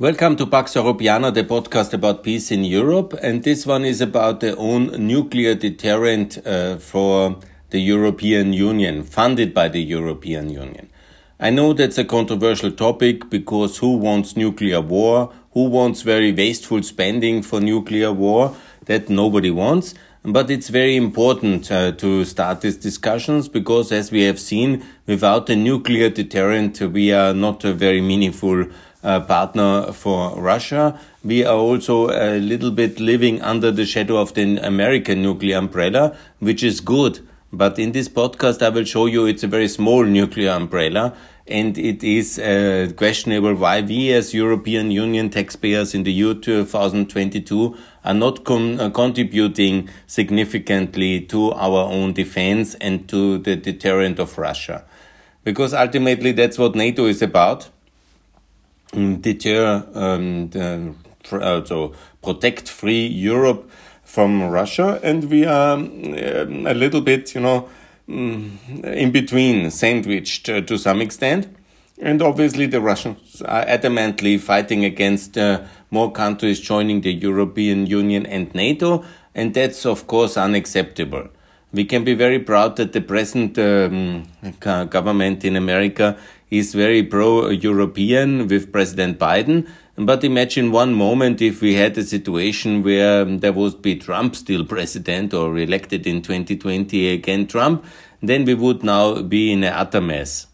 Welcome to Pax Europiana, the podcast about peace in Europe. And this one is about the own nuclear deterrent uh, for the European Union, funded by the European Union. I know that's a controversial topic because who wants nuclear war? Who wants very wasteful spending for nuclear war? That nobody wants. But it's very important uh, to start these discussions because, as we have seen, without a nuclear deterrent, we are not a very meaningful uh, partner for Russia. We are also a little bit living under the shadow of the American nuclear umbrella, which is good. But in this podcast, I will show you it's a very small nuclear umbrella and it is uh, questionable why we as European Union taxpayers in the year 2022 are not uh, contributing significantly to our own defense and to the deterrent of Russia. Because ultimately that's what NATO is about deter um, the, uh, protect free Europe from Russia, and we are um, a little bit, you know, mm, in between, sandwiched uh, to some extent. And obviously, the Russians are adamantly fighting against uh, more countries joining the European Union and NATO, and that's of course unacceptable. We can be very proud that the present um, government in America is very pro-European with President Biden. But imagine one moment if we had a situation where there would be Trump still president or elected in 2020 again Trump, then we would now be in a utter mess.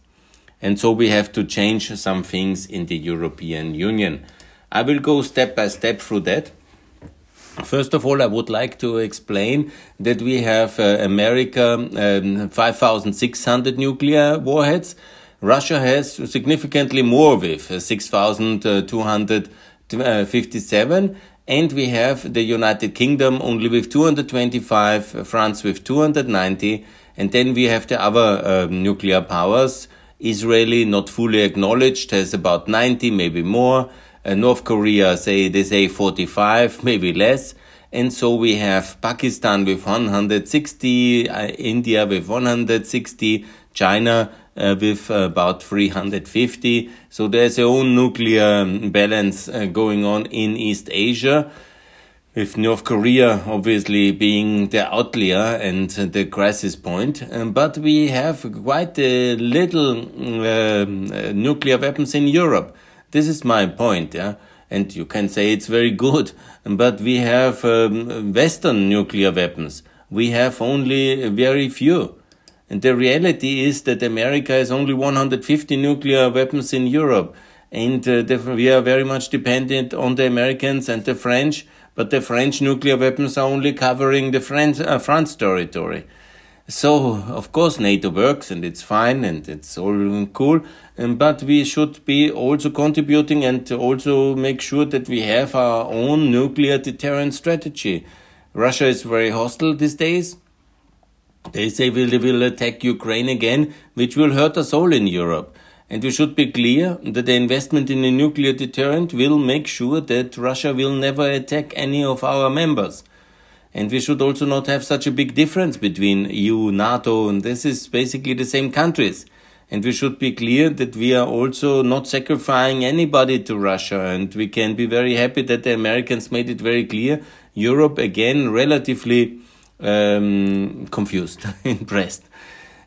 And so we have to change some things in the European Union. I will go step by step through that. First of all, I would like to explain that we have uh, America um, 5,600 nuclear warheads Russia has significantly more with uh, 6,257 and we have the United Kingdom only with 225, uh, France with 290, and then we have the other uh, nuclear powers. Israeli, not fully acknowledged, has about 90, maybe more. Uh, North Korea, say they say 45, maybe less. And so we have Pakistan with 160, uh, India with 160, China uh, with about 350. So there's a own nuclear balance uh, going on in East Asia with North Korea obviously being the outlier and the crisis point. Um, but we have quite a little um, uh, nuclear weapons in Europe. This is my point, yeah. And you can say it's very good, but we have um, Western nuclear weapons. We have only very few. And the reality is that America has only 150 nuclear weapons in Europe. And uh, we are very much dependent on the Americans and the French, but the French nuclear weapons are only covering the France, uh, France territory. So, of course, NATO works and it's fine and it's all cool, um, but we should be also contributing and also make sure that we have our own nuclear deterrent strategy. Russia is very hostile these days. They say they will attack Ukraine again, which will hurt us all in Europe. And we should be clear that the investment in a nuclear deterrent will make sure that Russia will never attack any of our members. And we should also not have such a big difference between EU, NATO, and this is basically the same countries. And we should be clear that we are also not sacrificing anybody to Russia. And we can be very happy that the Americans made it very clear. Europe, again, relatively um, confused, impressed.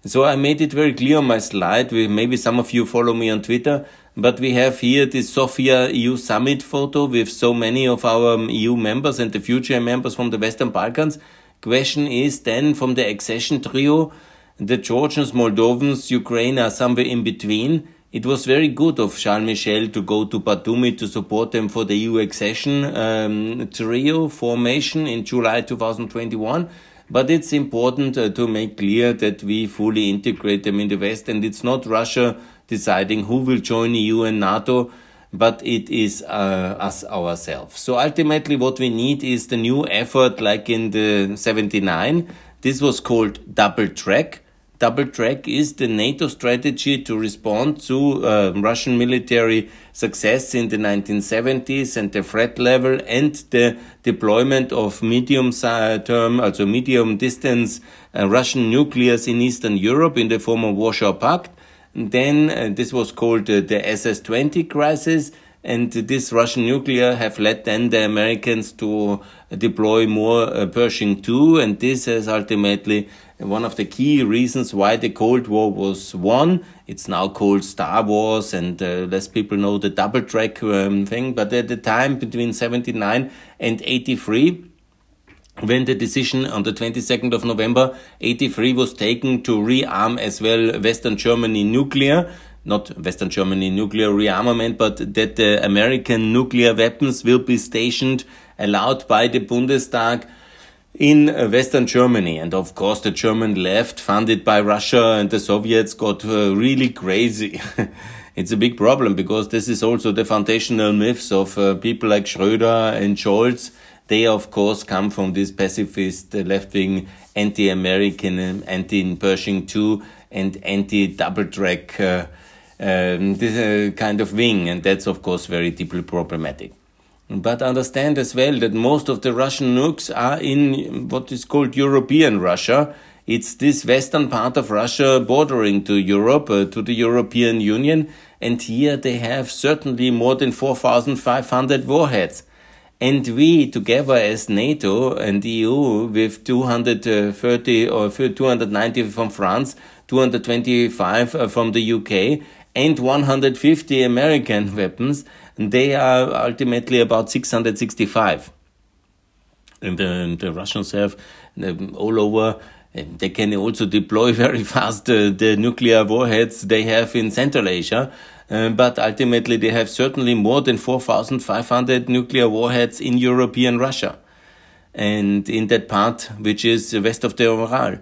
So I made it very clear on my slide. Maybe some of you follow me on Twitter, but we have here this Sofia EU summit photo with so many of our um, EU members and the future members from the Western Balkans. Question is then from the accession trio, the Georgians, Moldovans, Ukraine are somewhere in between. It was very good of Charles Michel to go to Batumi to support them for the EU accession um, trio formation in July 2021. But it's important uh, to make clear that we fully integrate them in the West, and it's not Russia deciding who will join EU and NATO, but it is uh, us ourselves. So ultimately, what we need is the new effort, like in the 79. This was called double track double track is the NATO strategy to respond to uh, Russian military success in the 1970s and the threat level and the deployment of medium term, also medium distance uh, Russian nuclears in Eastern Europe in the former Warsaw Pact. And then uh, this was called uh, the SS 20 crisis. And this Russian nuclear have led then the Americans to deploy more uh, Pershing 2. And this is ultimately one of the key reasons why the Cold War was won. It's now called Star Wars, and uh, less people know the double track um, thing. But at the time between 79 and 83, when the decision on the 22nd of November 83 was taken to rearm as well Western Germany nuclear, not Western Germany nuclear rearmament, but that the American nuclear weapons will be stationed, allowed by the Bundestag in Western Germany. And of course, the German left, funded by Russia and the Soviets, got uh, really crazy. it's a big problem because this is also the foundational myths of uh, people like Schröder and Scholz. They, of course, come from this pacifist, uh, left wing, anti American, anti Pershing II, and anti double track. Uh, um, this uh, kind of wing, and that's of course very deeply problematic. But understand as well that most of the Russian nukes are in what is called European Russia. It's this western part of Russia bordering to Europe, uh, to the European Union, and here they have certainly more than 4,500 warheads. And we, together as NATO and EU, with 230 or 290 from France, 225 uh, from the UK, and 150 American weapons, they are ultimately about 665. And the, the Russians have um, all over. They can also deploy very fast uh, the nuclear warheads they have in Central Asia. Uh, but ultimately, they have certainly more than 4,500 nuclear warheads in European Russia and in that part which is west of the Ural.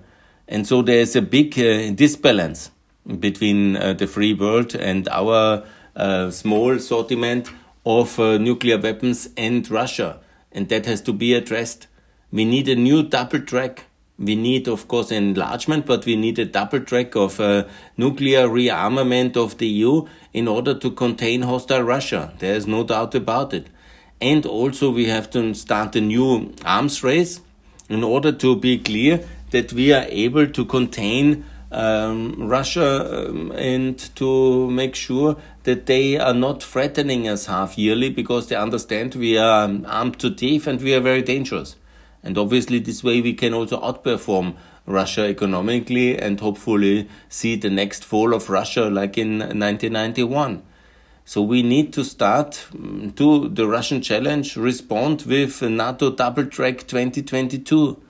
And so there is a big uh, disbalance between uh, the free world and our uh, small assortment of uh, nuclear weapons and Russia. And that has to be addressed. We need a new double track. We need, of course, enlargement, but we need a double track of uh, nuclear rearmament of the EU in order to contain hostile Russia. There is no doubt about it. And also, we have to start a new arms race in order to be clear that we are able to contain um, Russia um, and to make sure that they are not threatening us half yearly because they understand we are armed to teeth and we are very dangerous. And obviously, this way we can also outperform Russia economically and hopefully see the next fall of Russia like in 1991. So we need to start um, to the Russian challenge, respond with NATO double track 2022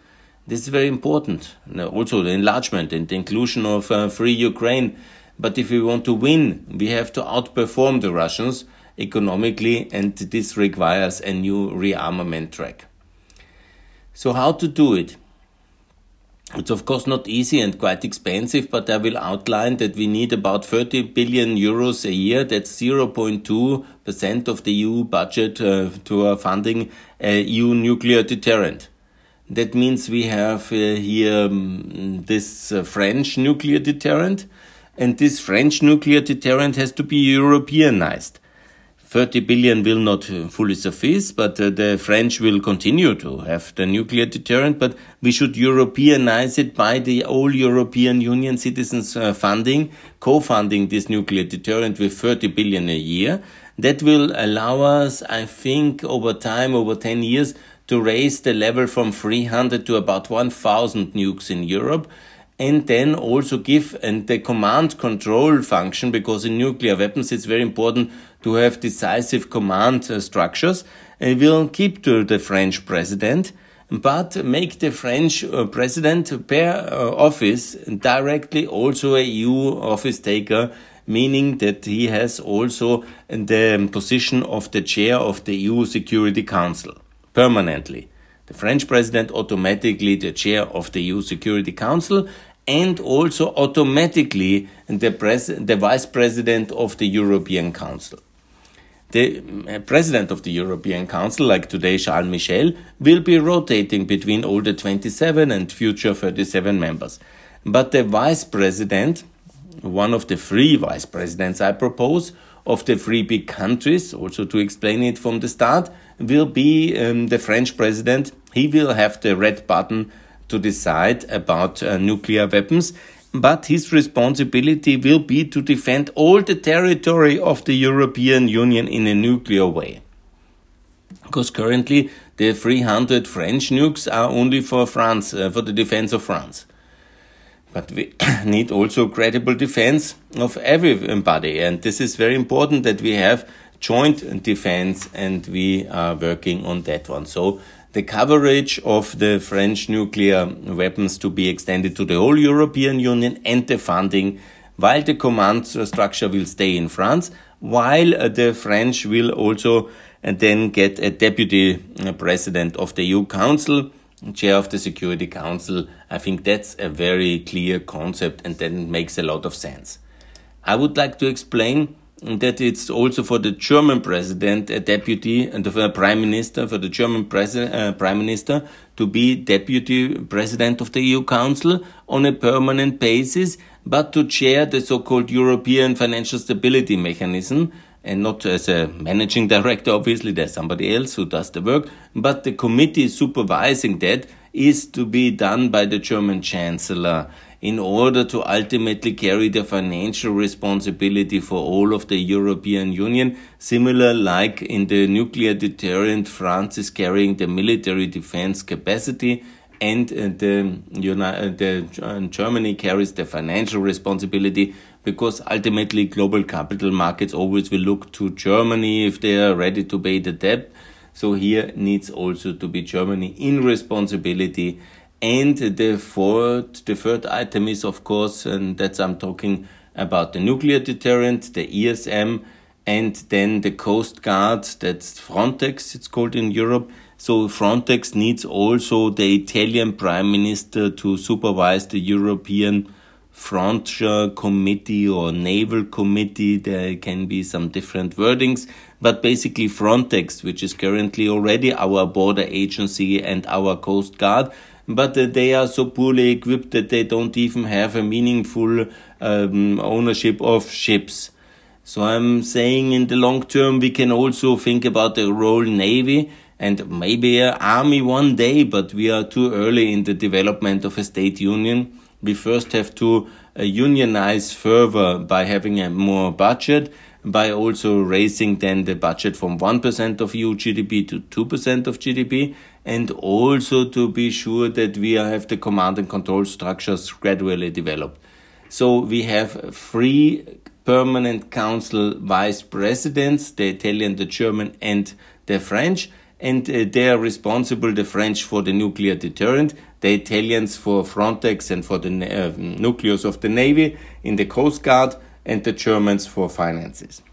this is very important. Also, the enlargement and the inclusion of uh, free Ukraine. But if we want to win, we have to outperform the Russians economically, and this requires a new rearmament track. So, how to do it? It's of course not easy and quite expensive, but I will outline that we need about 30 billion euros a year. That's 0.2% of the EU budget uh, to uh, funding a EU nuclear deterrent. That means we have uh, here um, this uh, French nuclear deterrent, and this French nuclear deterrent has to be Europeanized. 30 billion will not uh, fully suffice, but uh, the French will continue to have the nuclear deterrent, but we should Europeanize it by the all European Union citizens uh, funding, co-funding this nuclear deterrent with 30 billion a year. That will allow us, I think, over time, over 10 years, to raise the level from 300 to about 1000 nukes in Europe and then also give and the command control function because in nuclear weapons it's very important to have decisive command uh, structures. And will keep to the French president but make the French uh, president per uh, office directly also a EU office taker meaning that he has also the position of the chair of the EU Security Council permanently. The French president automatically the chair of the EU Security Council and also automatically the, the vice president of the European Council. The uh, president of the European Council, like today Charles Michel, will be rotating between all the 27 and future 37 members. But the vice president, one of the three vice presidents I propose, of the three big countries, also to explain it from the start, will be um, the French president. He will have the red button to decide about uh, nuclear weapons. but his responsibility will be to defend all the territory of the European Union in a nuclear way. Because currently the 300 French nukes are only for France, uh, for the defense of France. But we need also credible defense of everybody, and this is very important that we have joint defense, and we are working on that one. So the coverage of the French nuclear weapons to be extended to the whole European Union and the funding, while the command structure will stay in France, while uh, the French will also uh, then get a deputy uh, president of the EU Council, chair of the Security Council. I think that's a very clear concept and then makes a lot of sense. I would like to explain that it's also for the German president, a deputy, and for the prime minister, for the German uh, prime minister to be deputy president of the EU Council on a permanent basis, but to chair the so-called European Financial Stability Mechanism, and not as a managing director, obviously, there's somebody else who does the work, but the committee supervising that is to be done by the German Chancellor in order to ultimately carry the financial responsibility for all of the European Union, similar like in the nuclear deterrent, France is carrying the military defense capacity and uh, the, United, the uh, Germany carries the financial responsibility because ultimately global capital markets always will look to Germany if they are ready to pay the debt. So here needs also to be Germany in responsibility and the fourth, the third item is, of course, and that's I'm talking about the nuclear deterrent, the ESM, and then the Coast Guard, that's Frontex, it's called in Europe. So Frontex needs also the Italian Prime Minister to supervise the European Frontier Committee or Naval Committee. There can be some different wordings, but basically Frontex, which is currently already our border agency and our Coast Guard, but uh, they are so poorly equipped that they don't even have a meaningful um, ownership of ships. So I'm saying in the long term we can also think about the role navy and maybe an army one day, but we are too early in the development of a state union. We first have to uh, unionize further by having a more budget, by also raising then the budget from 1% of EU GDP to 2% of GDP, and also to be sure that we have the command and control structures gradually developed. So we have three permanent council vice presidents, the Italian, the German, and the French, and uh, they are responsible, the French for the nuclear deterrent, the Italians for Frontex and for the uh, nucleus of the Navy in the Coast Guard, and the Germans for finances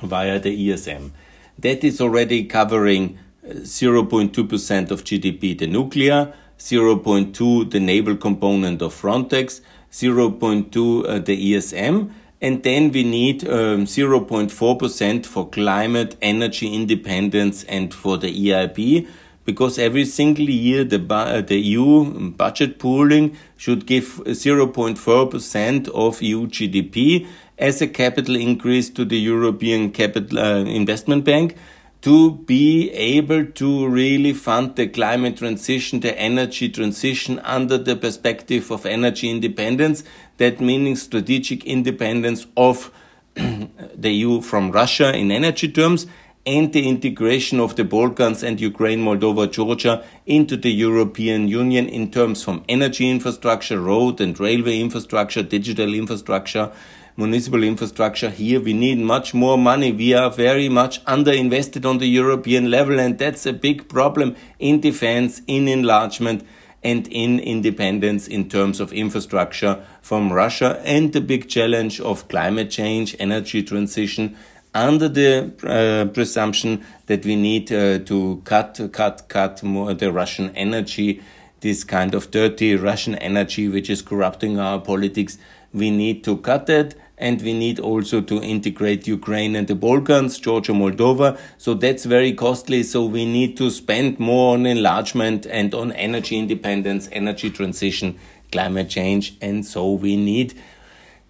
via the ESM. That is already covering 0.2% of GDP the nuclear, 0.2 the naval component of Frontex, 0.2 uh, the ESM, and then we need um, 0.4% for climate, energy independence, and for the EIB, because every single year the, uh, the EU budget pooling should give 0.4% of EU GDP as a capital increase to the European Capital uh, Investment Bank to be able to really fund the climate transition, the energy transition under the perspective of energy independence. That meaning strategic independence of the EU from Russia in energy terms and the integration of the Balkans and Ukraine, Moldova, Georgia into the European Union in terms from energy infrastructure, road and railway infrastructure, digital infrastructure, municipal infrastructure here. We need much more money. We are very much underinvested on the European level, and that's a big problem in defense, in enlargement, and in independence in terms of infrastructure from Russia, and the big challenge of climate change, energy transition, under the uh, presumption that we need uh, to cut, cut, cut more the Russian energy, this kind of dirty Russian energy which is corrupting our politics. We need to cut it and we need also to integrate Ukraine and the Balkans, Georgia, Moldova. So that's very costly. So we need to spend more on enlargement and on energy independence, energy transition, climate change. And so we need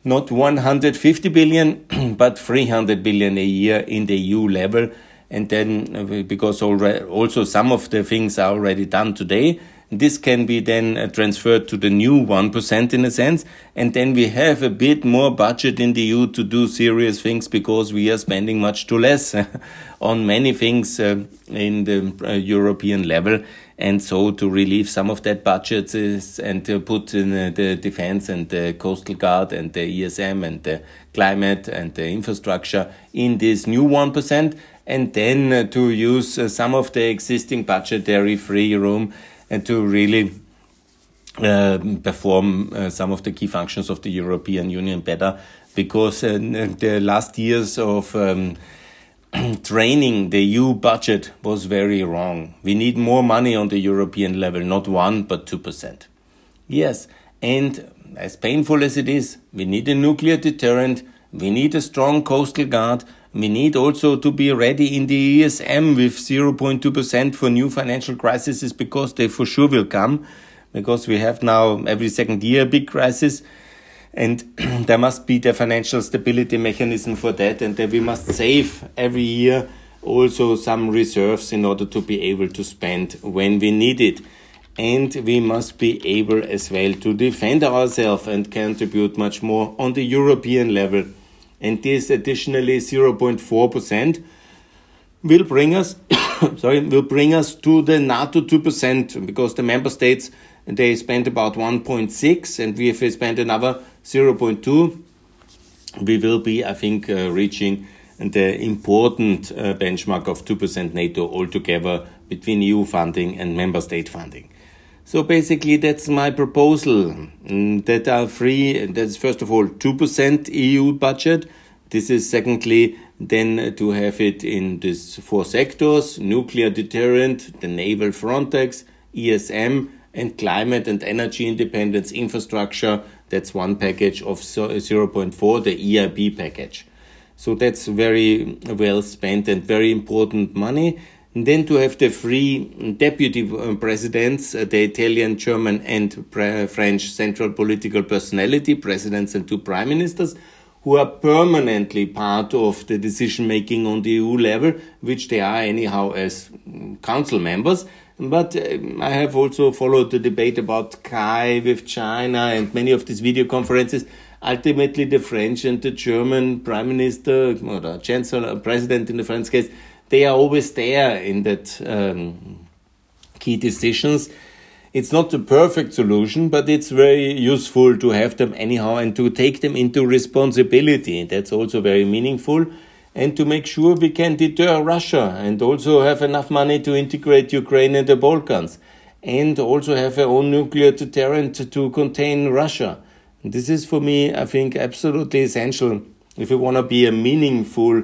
not 150 billion, but 300 billion a year in the EU level. And then, uh, because already, also some of the things are already done today, This can be then uh, transferred to the new 1% in a sense. And then we have a bit more budget in the EU to do serious things because we are spending much too less on many things uh, in the European level. And so to relieve some of that budget and to put in uh, the defense and the coastal guard and the ESM and the climate and the infrastructure in this new 1% and then uh, to use uh, some of the existing budgetary free room and to really uh, perform uh, some of the key functions of the European Union better. Because uh, the last years of um, training the EU budget was very wrong. We need more money on the European level, not one, but 2%. Yes, and as painful as it is, we need a nuclear deterrent, we need a strong coastal guard, we need also to be ready in the ESM with 0.2% for new financial crises because they for sure will come because we have now every second year a big crisis and there must be the financial stability mechanism for that and then we must save every year also some reserves in order to be able to spend when we need it. And we must be able as well to defend ourselves and contribute much more on the European level. And this additionally 0.4% will bring us sorry will bring us to the NATO 2% because the member states they spent about 1.6 and we have spent another 0.2 we will be i think uh, reaching the important uh, benchmark of 2% NATO altogether between EU funding and member state funding. So basically, that's my proposal mm, that are free. That's first of all 2% EU budget. This is secondly then to have it in these four sectors nuclear deterrent, the naval Frontex, ESM, and climate and energy independence infrastructure. That's one package of 0.4, the EIB package. So that's very well spent and very important money. And then to have the three deputy uh, presidents, uh, the Italian, German, and French central political personality, presidents and two prime ministers, who are permanently part of the decision making on the EU level, which they are anyhow as council members. But um, I have also followed the debate about CAI with China and many of these video conferences. Ultimately, the French and the German prime minister, or the chancellor, president in the French case, they are always there in that um, key decisions it's not the perfect solution, but it's very useful to have them anyhow and to take them into responsibility. That's also very meaningful. And to make sure we can deter Russia and also have enough money to integrate Ukraine and the Balkans and also have our own nuclear deterrent to contain Russia. This is for me, I think, absolutely essential if we want to be a meaningful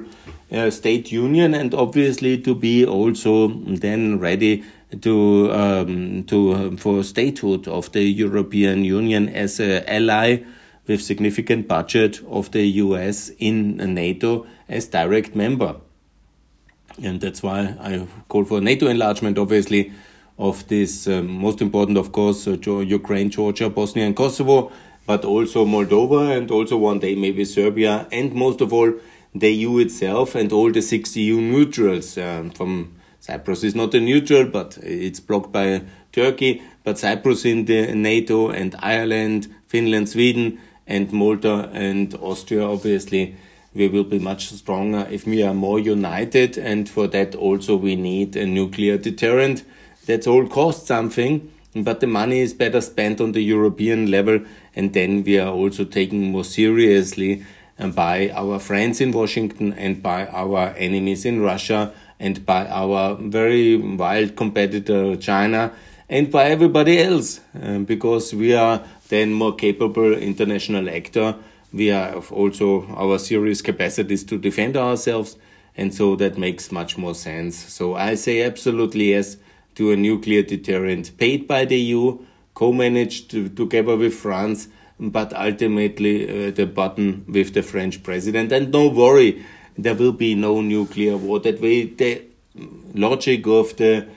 uh, state union and obviously to be also then ready to um, to uh, for statehood of the European Union as an ally with significant budget of the US in NATO as direct member. And that's why I call for NATO enlargement, obviously, of this um, most important, of course, uh, Ukraine, Georgia, Bosnia, and Kosovo, but also Moldova, and also one day maybe Serbia, and most of all, the EU itself and all the six EU neutrals um, from Cyprus is not a neutral, but it's blocked by Turkey. But Cyprus in the NATO and Ireland, Finland, Sweden, and Malta and Austria, obviously, we will be much stronger if we are more united. And for that, also, we need a nuclear deterrent. That's all costs something, but the money is better spent on the European level. And then we are also taken more seriously uh, by our friends in Washington and by our enemies in Russia and by our very wild competitor China and by everybody else um, because we are then more capable international actor. We have also our serious capacities to defend ourselves and so that makes much more sense. So i say absolutely yes to a nuclear deterrent paid by the eu co-managed together with france but ultimately uh, the button with the french president. And no worry there will be no nuclear war. That way, the logic of the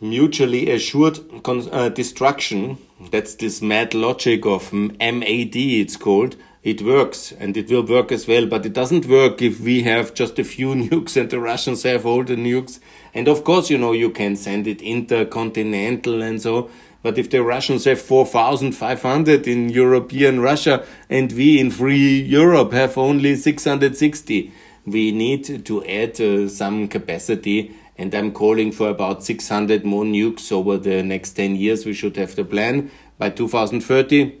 mutually assured uh, destruction, that's this mad logic of MAD, it's called, it works and it will work as well, but it doesn't work if we have just a few nukes and the Russians have all the nukes. And of course, you know, you can send it intercontinental and so, but if the Russians have 4,500 in European Russia and we in free Europe have only 660, we need to add uh, some capacity. And I'm calling for about 600 more nukes over the next 10 years. We should have the plan by 2030.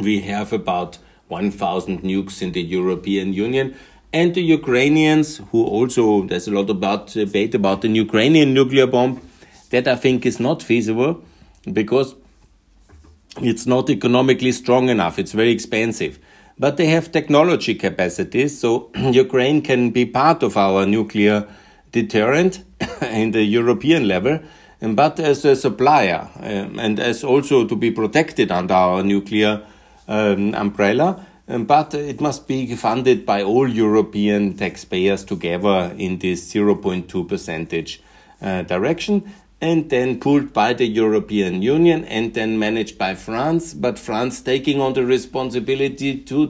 We have about 1,000 nukes in the European Union. And the Ukrainians, who also, there's a lot about uh, debate about the Ukrainian nuclear bomb, that I think is not feasible because it's not economically strong enough. It's very expensive. But they have technology capacities, so Ukraine can be part of our nuclear deterrent in the European level, but as a supplier um, and as also to be protected under our nuclear um, umbrella. Um, but it must be funded by all European taxpayers together in this 0.2 percentage uh, direction and then pulled by the European Union and then managed by France, but France taking on the responsibility to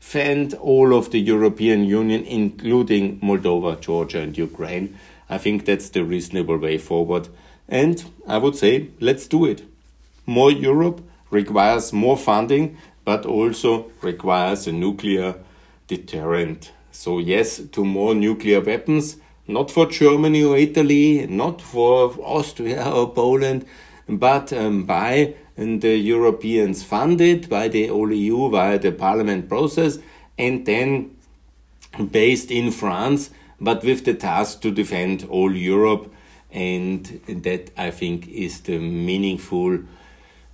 defend all of the European Union, including Moldova, Georgia, and Ukraine. I think that's the reasonable way forward. And I would say, let's do it. More Europe requires more funding, but also requires a nuclear deterrent. So, yes, to more nuclear weapons not for Germany or Italy, not for Austria or Poland, but um, by the Europeans funded by the OLEU via the parliament process and then based in France, but with the task to defend all Europe. And that I think is the meaningful,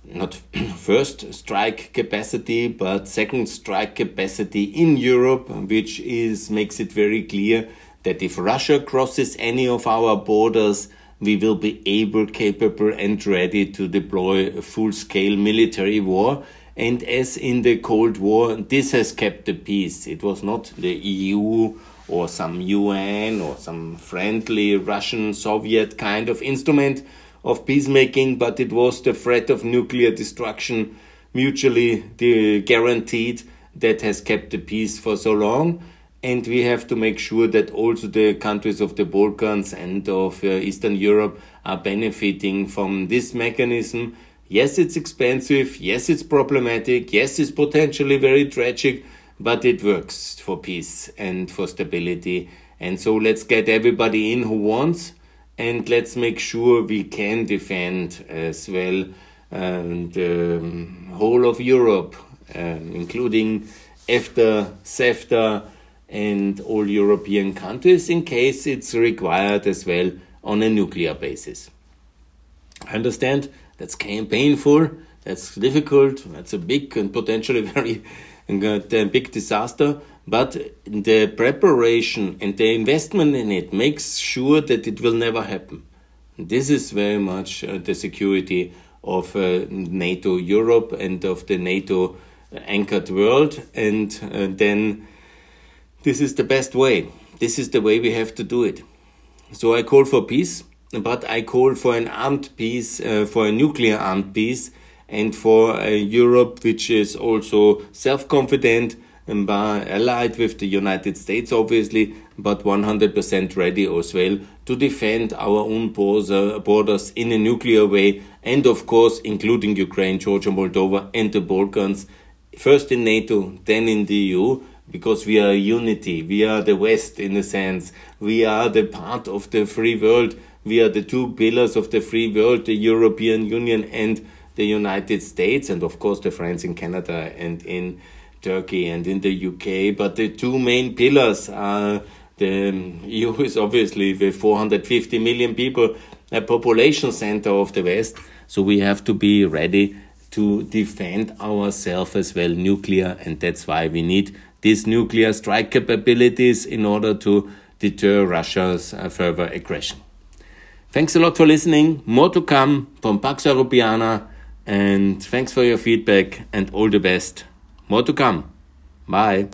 not first strike capacity, but second strike capacity in Europe, which is makes it very clear that if Russia crosses any of our borders, we will be able, capable, and ready to deploy a full scale military war. And as in the Cold War, this has kept the peace. It was not the EU or some UN or some friendly Russian Soviet kind of instrument of peacemaking, but it was the threat of nuclear destruction mutually guaranteed that has kept the peace for so long and we have to make sure that also the countries of the Balkans and of uh, Eastern Europe are benefiting from this mechanism. Yes, it's expensive. Yes, it's problematic. Yes, it's potentially very tragic, but it works for peace and for stability. And so let's get everybody in who wants, and let's make sure we can defend as well um, the um, whole of Europe, um, including EFTA, CEFTA, and all European countries in case it's required as well on a nuclear basis. I understand that's painful, that's difficult, that's a big and potentially very big disaster, but the preparation and the investment in it makes sure that it will never happen. This is very much uh, the security of uh, NATO Europe and of the NATO anchored world, and uh, then this is the best way. This is the way we have to do it. So I call for peace, but I call for an armed peace, uh, for a nuclear armed peace, and for a Europe which is also self confident and allied with the United States, obviously, but 100% ready as well to defend our own borders in a nuclear way, and of course, including Ukraine, Georgia, Moldova, and the Balkans, first in NATO, then in the EU because we are unity. We are the West in a sense. We are the part of the free world. We are the two pillars of the free world, the European Union and the United States, and of course the friends in Canada and in Turkey and in the UK. But the two main pillars are the EU is obviously with 450 million people, a population center of the West. So we have to be ready to defend ourselves as well, nuclear, and that's why we need these nuclear strike capabilities in order to deter Russia's uh, further aggression. Thanks a lot for listening. More to come from Pax Europiana. And thanks for your feedback and all the best. More to come. Bye.